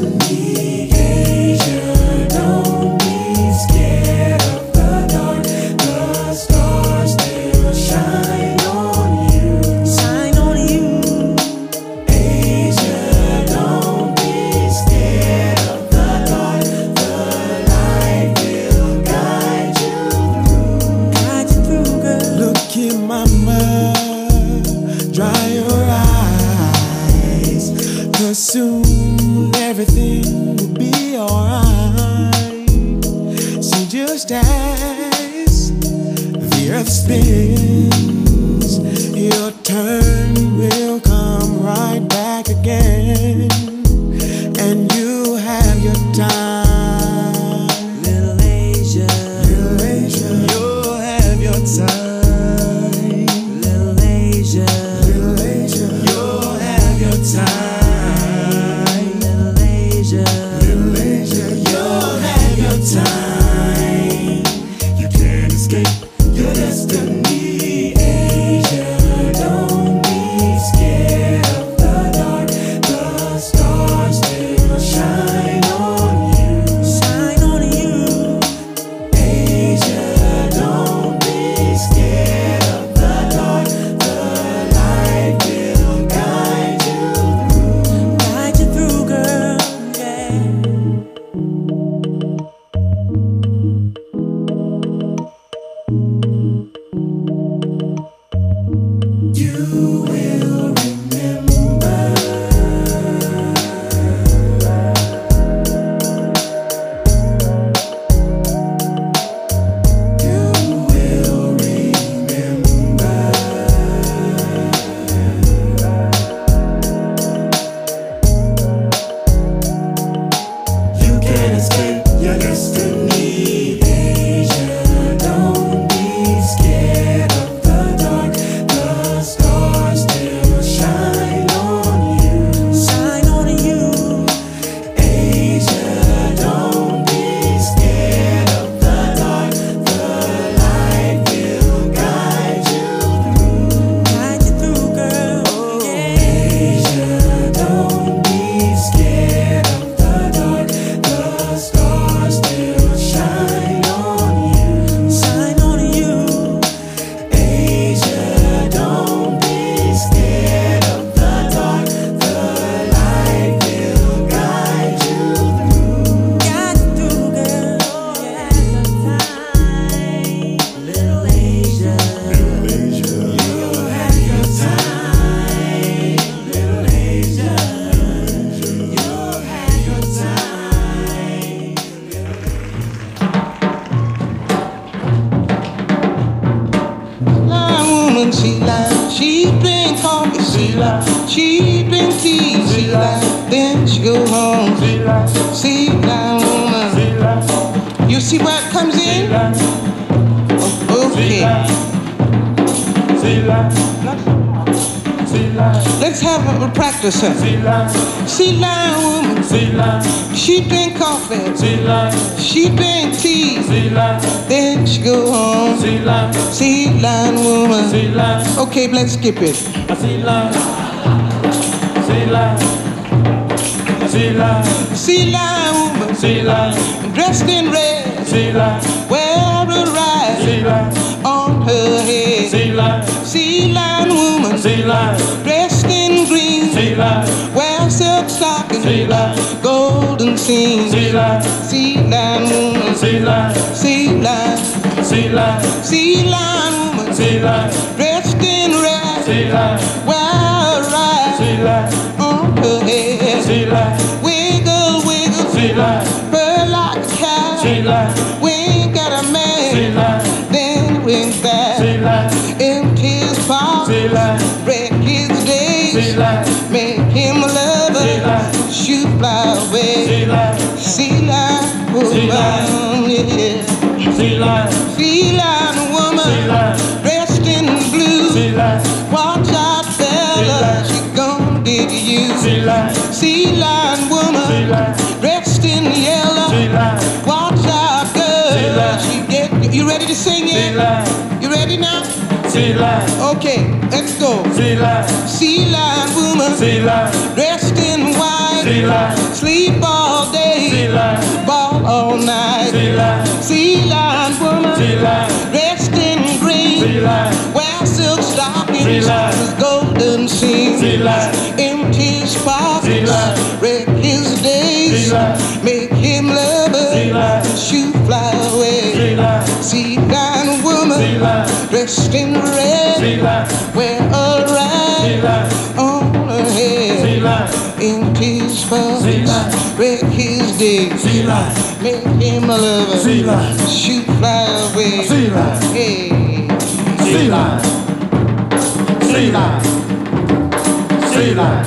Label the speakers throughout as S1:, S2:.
S1: Destiny.
S2: Practice. Huh? She lie woman. She drink coffee. She drink tea. line. Then she go home. Sea line. Line woman. Line. Okay, let's skip it. Sea line. Sea line. Sea line. Sea line woman. Sea line. Dressed in red. Sea line. Wear a ride. Sea line. On her head. Sea line. Sea line woman. Sea line. Sea line. Wear silk stockings. Sea line. Golden seams. Sea line. Sea line woman. Sea line. Sea line. Sea line. Sea line woman. Sea line. Dressed in red. Sea line. Wear a ride. Sea line. On her head. Sea line. Wiggle, wiggle. Sea line. Purr like a cat. Sea line. Woman. Yeah. Sea line. Sea line woman. Sea line. Dressed in blue. Sea line. Watch out, fella. She gonna dig you. Sea line. Sea line woman. Sea line. Dressed in yellow. Sea line. Watch out, girl. Sea line. She get you. Ready to sing it? Sea line. You ready now? Sea line. Okay, let's go. Sea line. Sea line woman. Sea line. Dressed in white. Sea line. Sleep all all night. Sea line. Sea line woman. Sea line. Dressed in green. Sea line. Wear silk stockings. Sea line. With golden seams. Sea line. Empty pockets. Wreck his days. Sea line. Make him lover. Sea line. Shoot fly away. Sea line. Sea line woman. Sea line. Dressed in red. Sea line. Wear a ride. Sea line in peace for life. Break his day. Make him a lover. Shoot fly away. Hey.
S3: Sea lion, Sea lion, Sea lion,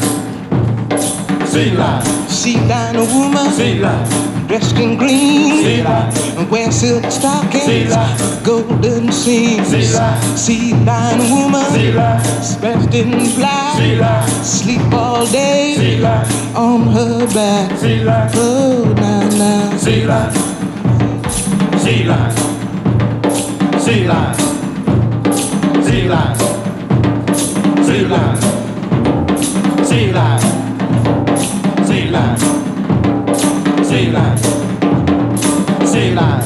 S3: Sea lion,
S2: Sea lion, Sea life.
S3: Sea life
S2: dressed in green, wear silk stockings, golden seams.
S3: Sea
S2: lion woman, dressed in black, sleep all day. On her back. Oh, now, now.
S3: Sea lion, sea lion, sea lion, sea lion, sea lion. Sea line, sea line,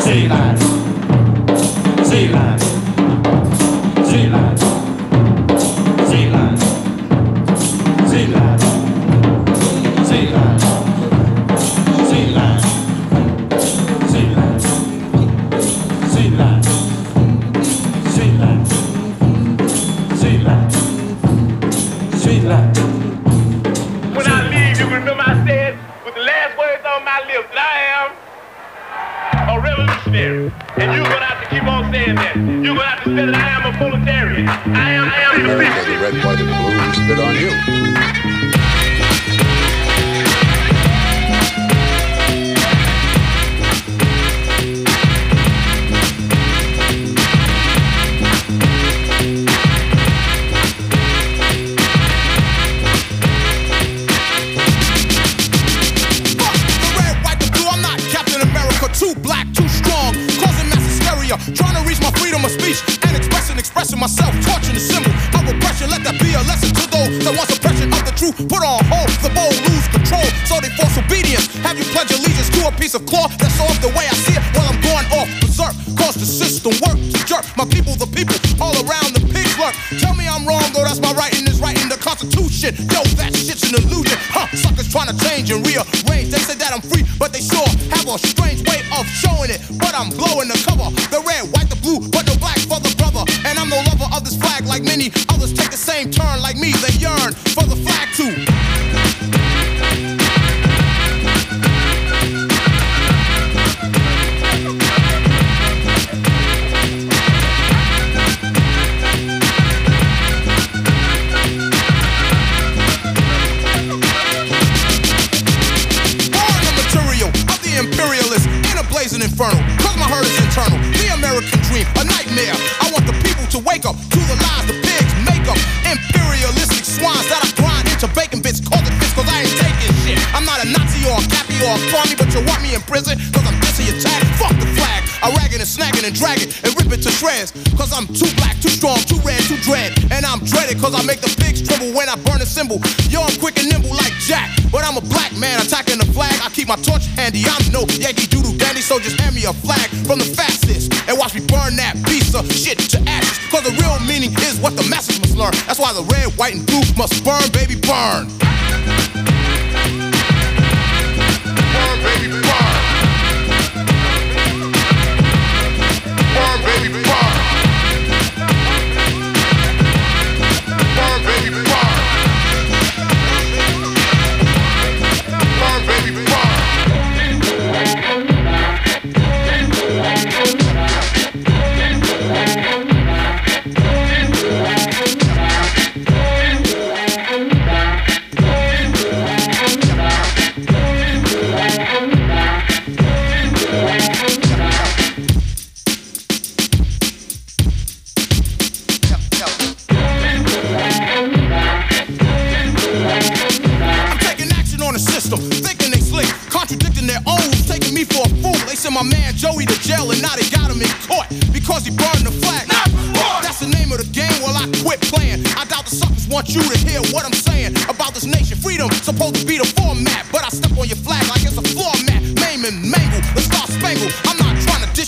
S3: sea line, sea line.
S4: Truth. Put on hold, the bold lose control, so they force obedience. Have you pledge allegiance to a piece of cloth Cause I'm too black, too strong, too red, too dread. And I'm dreaded cause I make the pigs tremble when I burn a symbol. Yo, I'm quick and nimble like Jack. But I'm a black man attacking the flag. I keep my torch handy. I'm no Yankee doodle dandy, so just hand me a flag from the fastest. And watch me burn that piece of shit to ashes. Cause the real meaning is what the masses must learn. That's why the red, white, and blue must burn, baby, burn.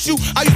S4: you. I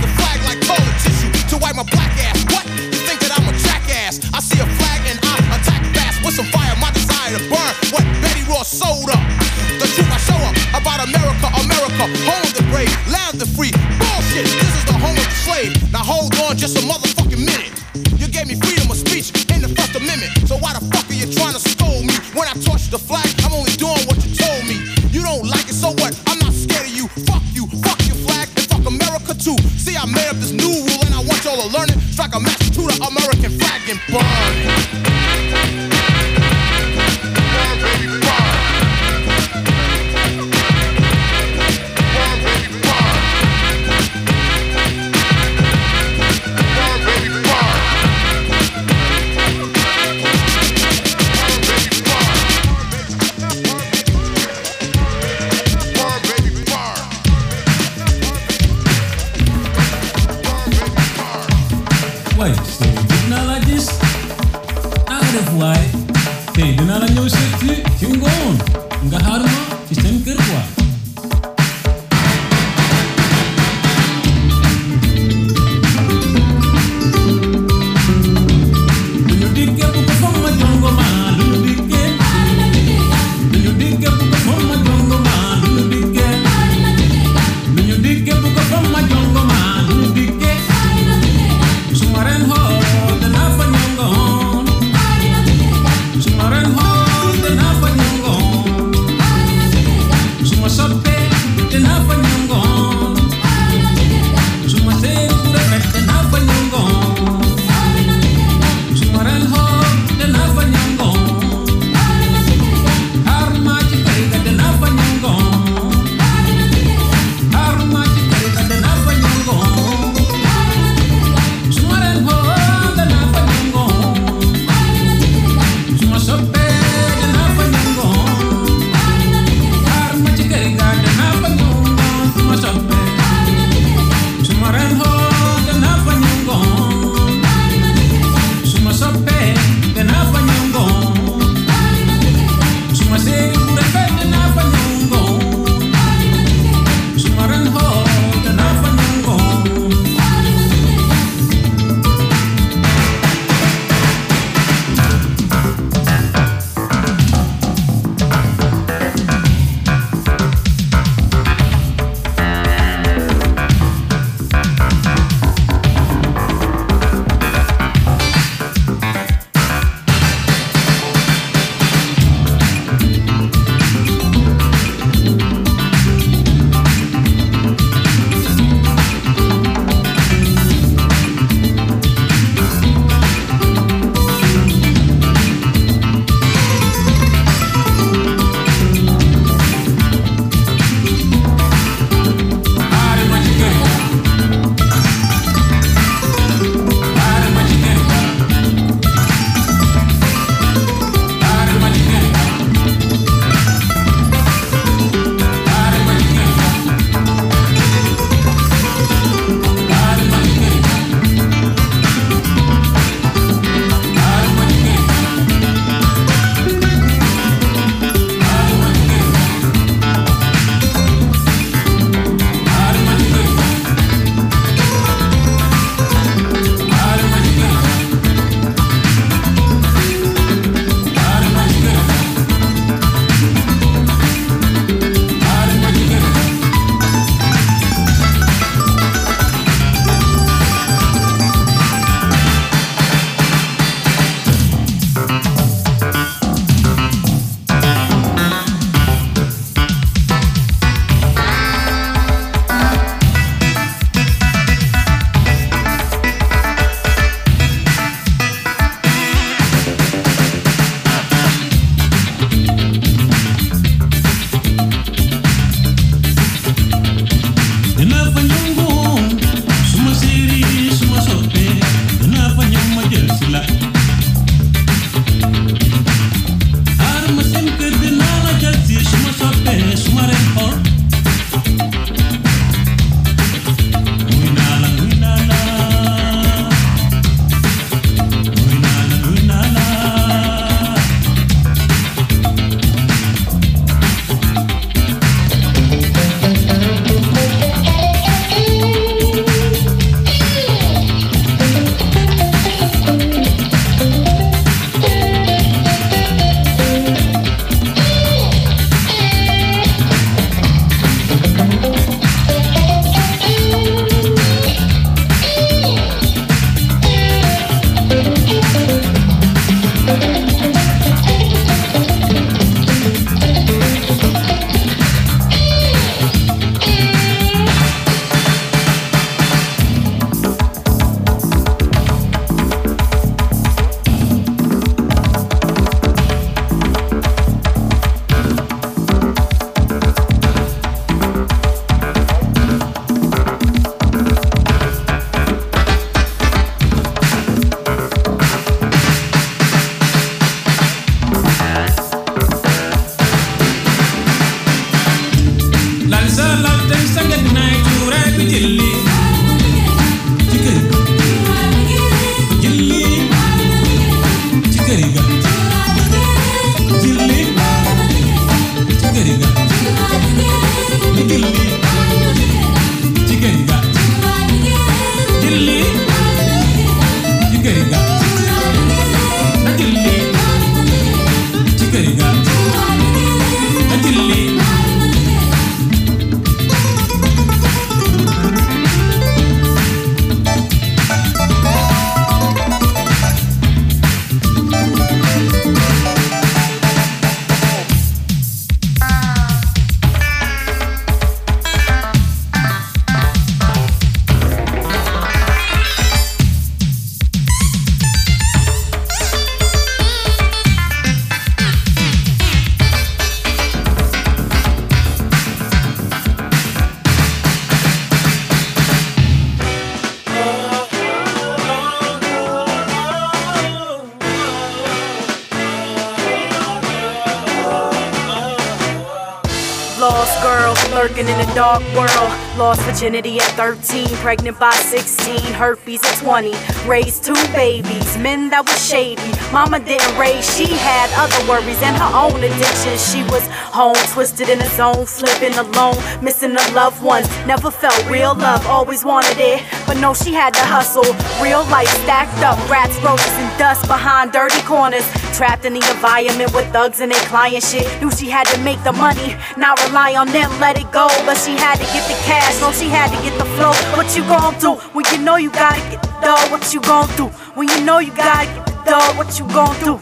S5: working in a dark world. Lost virginity at 13, pregnant by 16, herpes at 20. Raised two babies, men that was shady. Mama didn't raise, she had other worries and her own addictions. She was home, twisted in a zone, flipping alone, missing a loved ones. Never felt real love, always wanted it. But no, she had to hustle. Real life stacked up, rats, roaches, and dust behind dirty corners. Trapped in the environment with thugs and their client shit. Knew she had to make the money, not rely on them, let it go. But she had to get the cash, no, she had to get the flow. What you gon' do when you know you gotta get the dough? What you gon' do when you know you gotta get the dough? What you gon' do?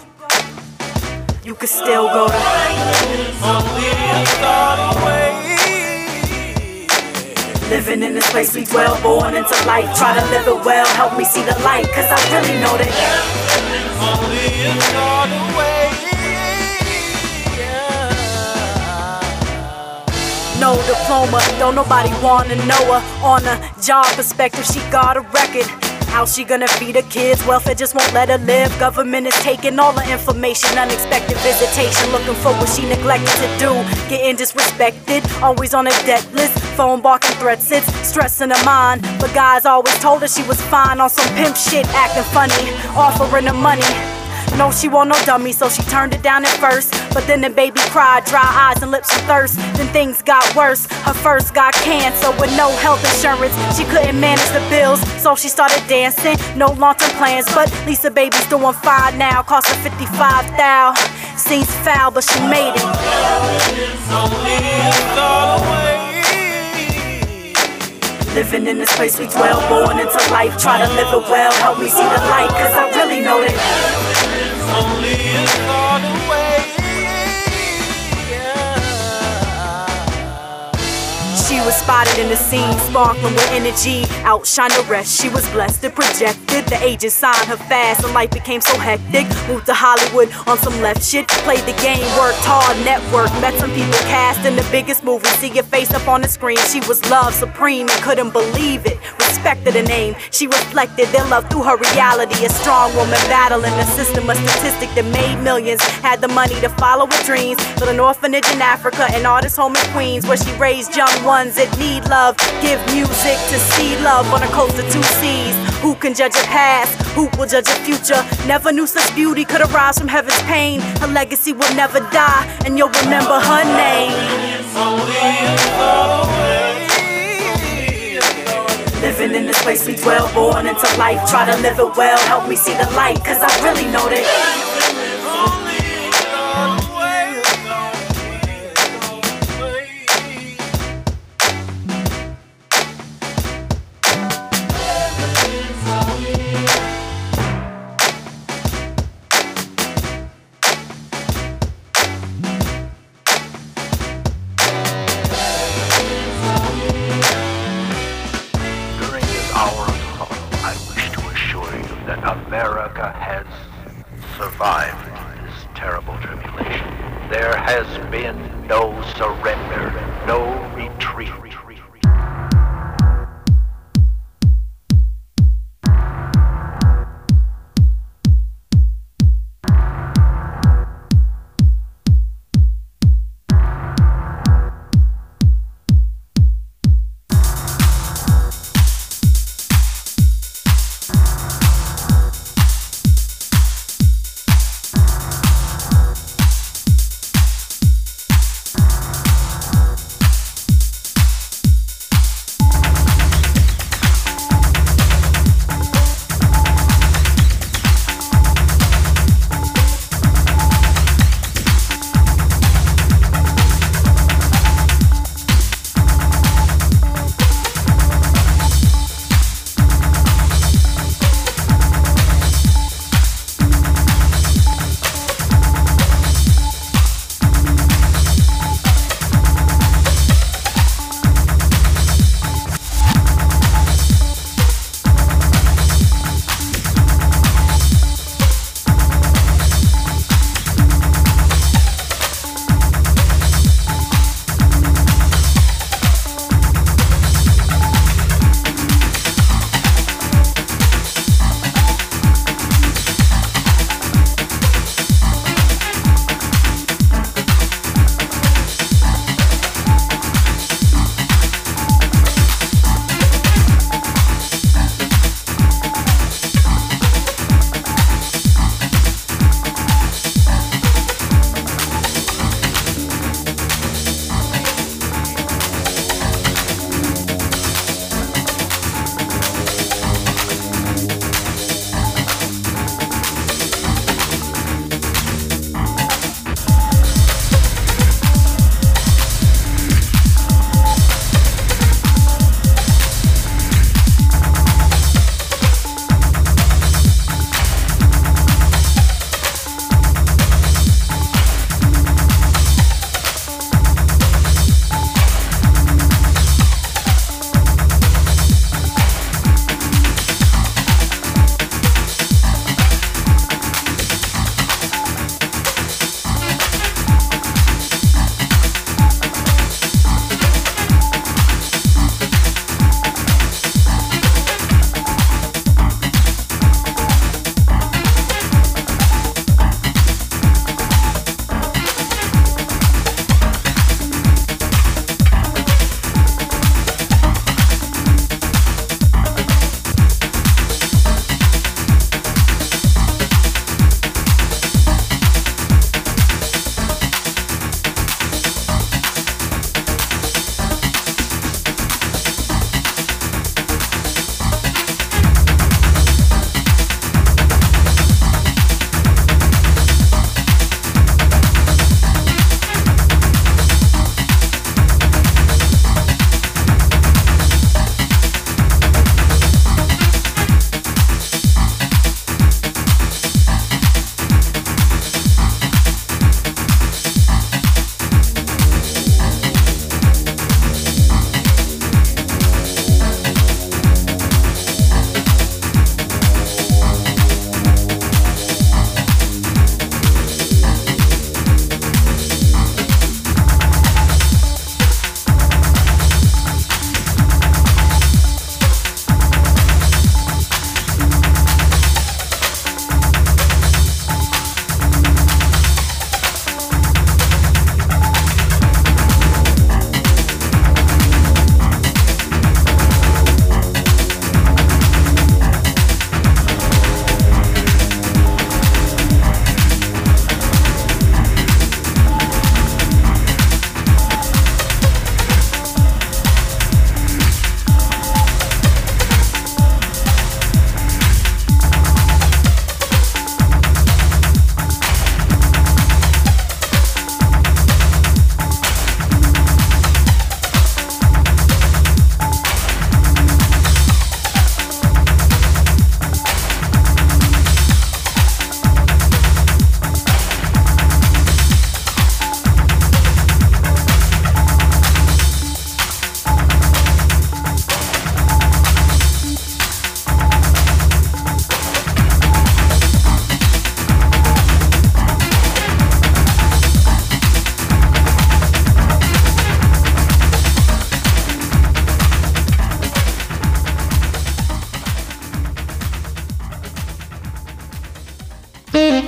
S5: You could still go to. Living in this place we dwell, born into life. Try to live it well, help me see the light, cause I really know that. No diploma, don't nobody wanna know her. On a job perspective, she got a record. How she gonna feed her kids? Welfare just won't let her live. Government is taking all the information. Unexpected visitation, looking for what she neglected to do. Getting disrespected, always on a debt list. Phone barking threats, it's stressing her mind. But guys always told her she was fine on some pimp shit, acting funny, offering her money. No, she want no dummy, so she turned it down at first. But then the baby cried, dry eyes and lips of thirst. Then things got worse. Her first got cancer with no health insurance. She couldn't manage the bills, so she started dancing. No long term plans, but Lisa baby's doing fine now. Cost her 55 thou. Seems foul, but she made it. Living in this place we dwell, born into life. Try to live it well, help me see the light, cause I really know that only a thought. She was spotted in the scene, sparkling with energy. Outshine the rest, she was blessed and projected. The agent signed her fast, and life became so hectic. Moved to Hollywood on some left shit. Played the game, worked hard, network. Met some people cast in the biggest movie. See your face up on the screen. She was loved supreme and couldn't believe it. Respected her name, she reflected their love through her reality. A strong woman battling the system, a statistic that made millions. Had the money to follow her dreams. Built an orphanage in Africa, an artist home in Queens, where she raised young ones that need love. Give music to see love on a coast of two seas. Who can judge a past? Who will judge a future? Never knew such beauty could arise from heaven's pain. Her legacy will never die, and you'll remember her name. Living in this place we dwell, born into life. Try to live it well, help me see the light, cause I really know that.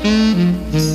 S6: Mm-hmm.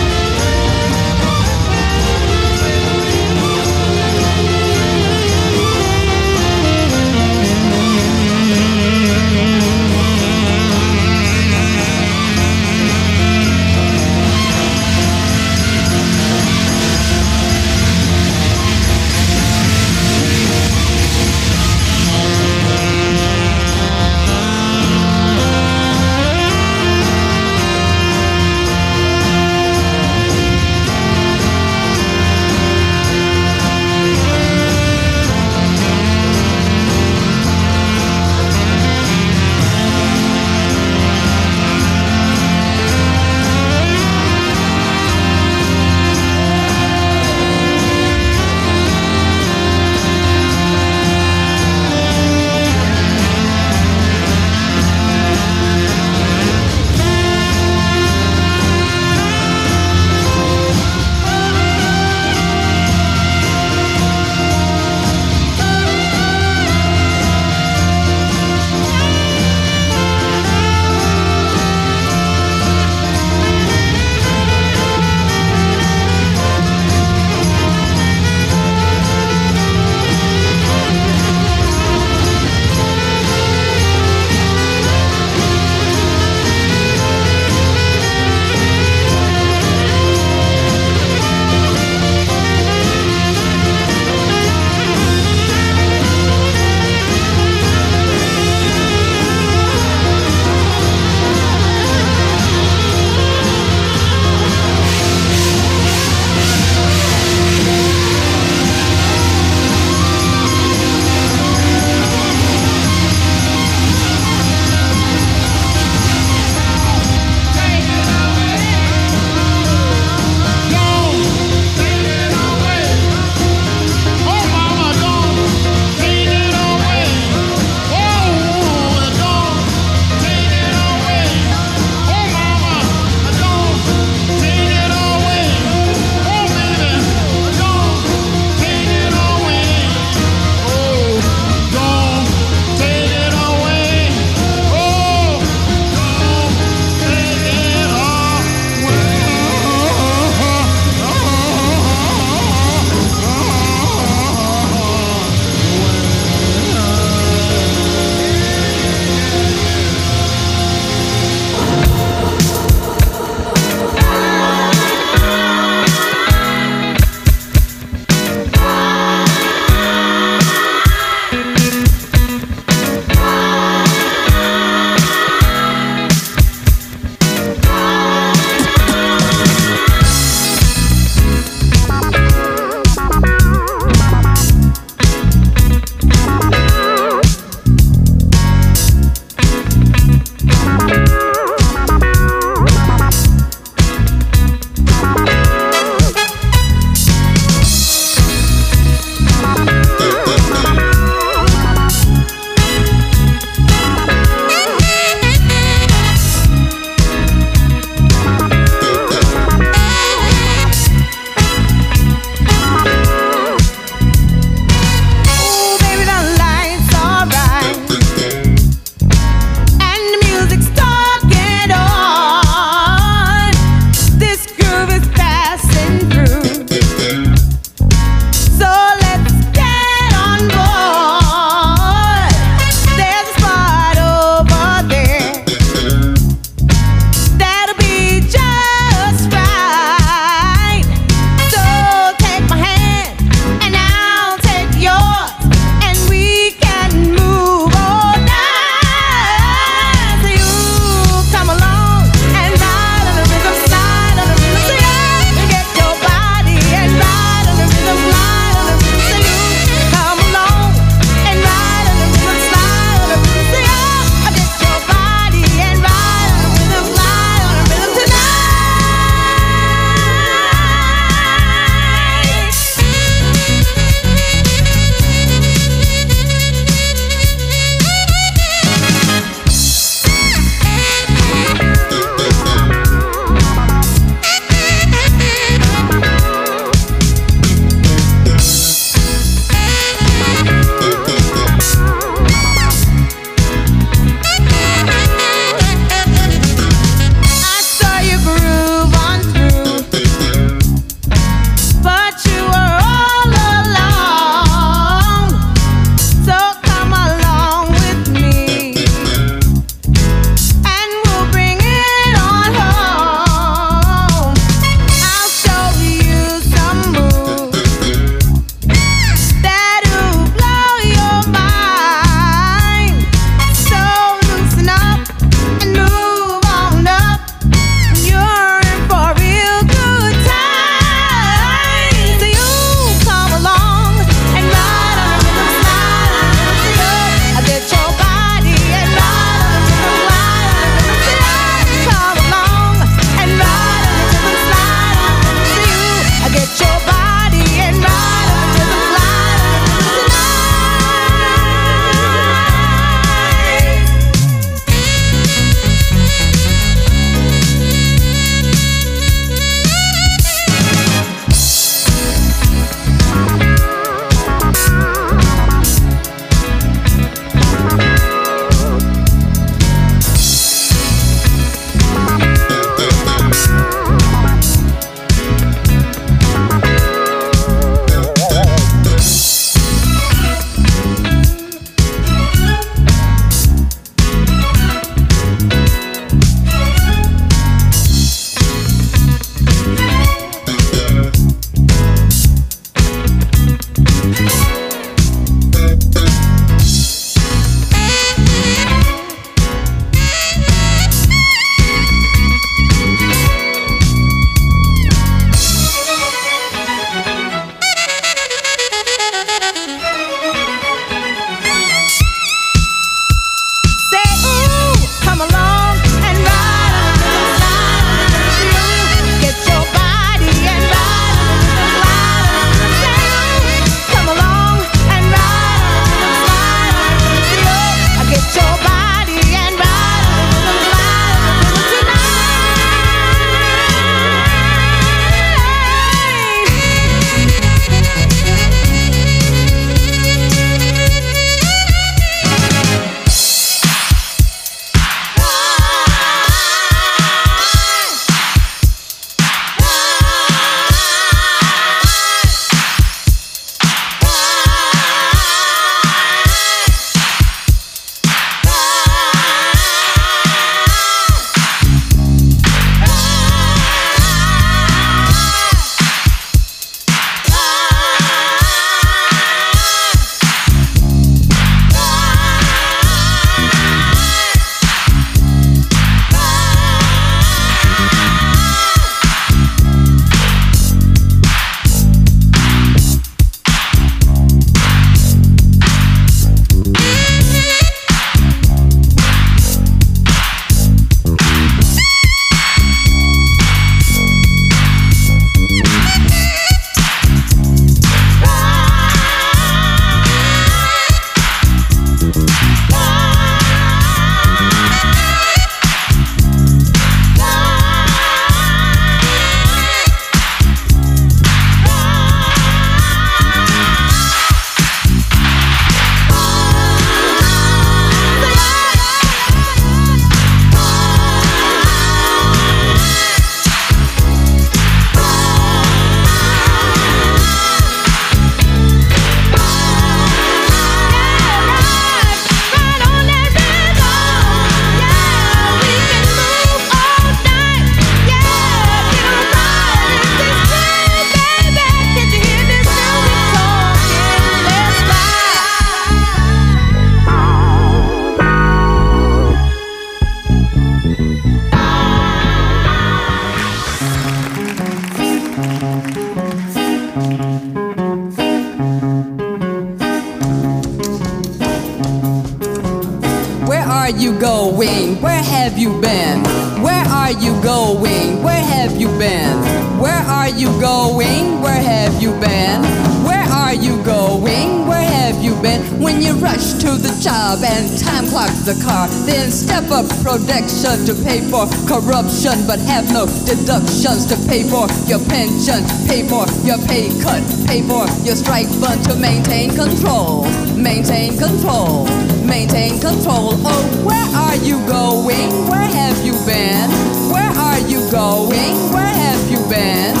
S6: Up production to pay for corruption, but have no deductions to pay for your pension, pay for your pay cut, pay for your strike fund to maintain control, maintain control, maintain control. Oh, where are you going? Where have you been? Where are you going? Where have you been?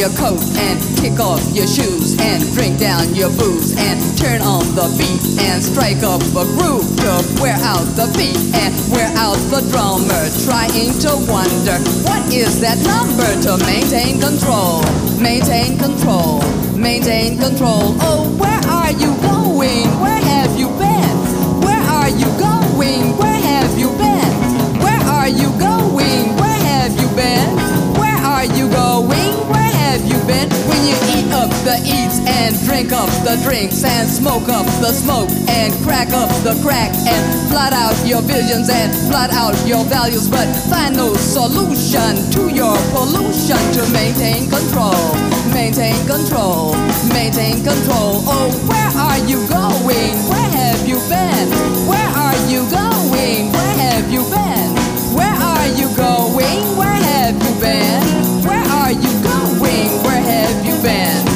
S6: Your coat and kick off your shoes and drink down your booze and turn on the beat and strike up a groove to wear out the beat and wear out the drummer trying to wonder what is that number to maintain control maintain control maintain control. Oh where are you going? Where have you been? Where are you going drink up the drinks and smoke up the smoke and crack up the crack and blot out your visions and blot out your values but find no solution to your pollution to maintain control maintain control maintain control. Oh where are you going? Where have you been? Where are you going? Where have you been? Where are you going? Where have you been? Where are you going? Where have you been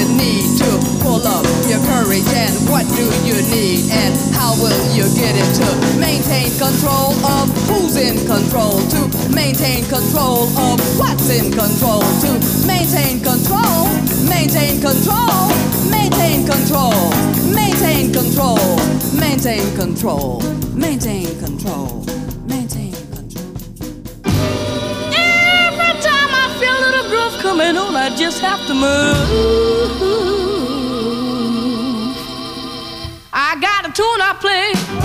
S6: you need to pull up your courage? And what do you need? And how will you get it to maintain control of who's in control? To maintain control of what's in control? To maintain control, maintain control, maintain control, maintain control, maintain control, maintain control, maintain
S7: coming on, I just have to move. I got a tune I play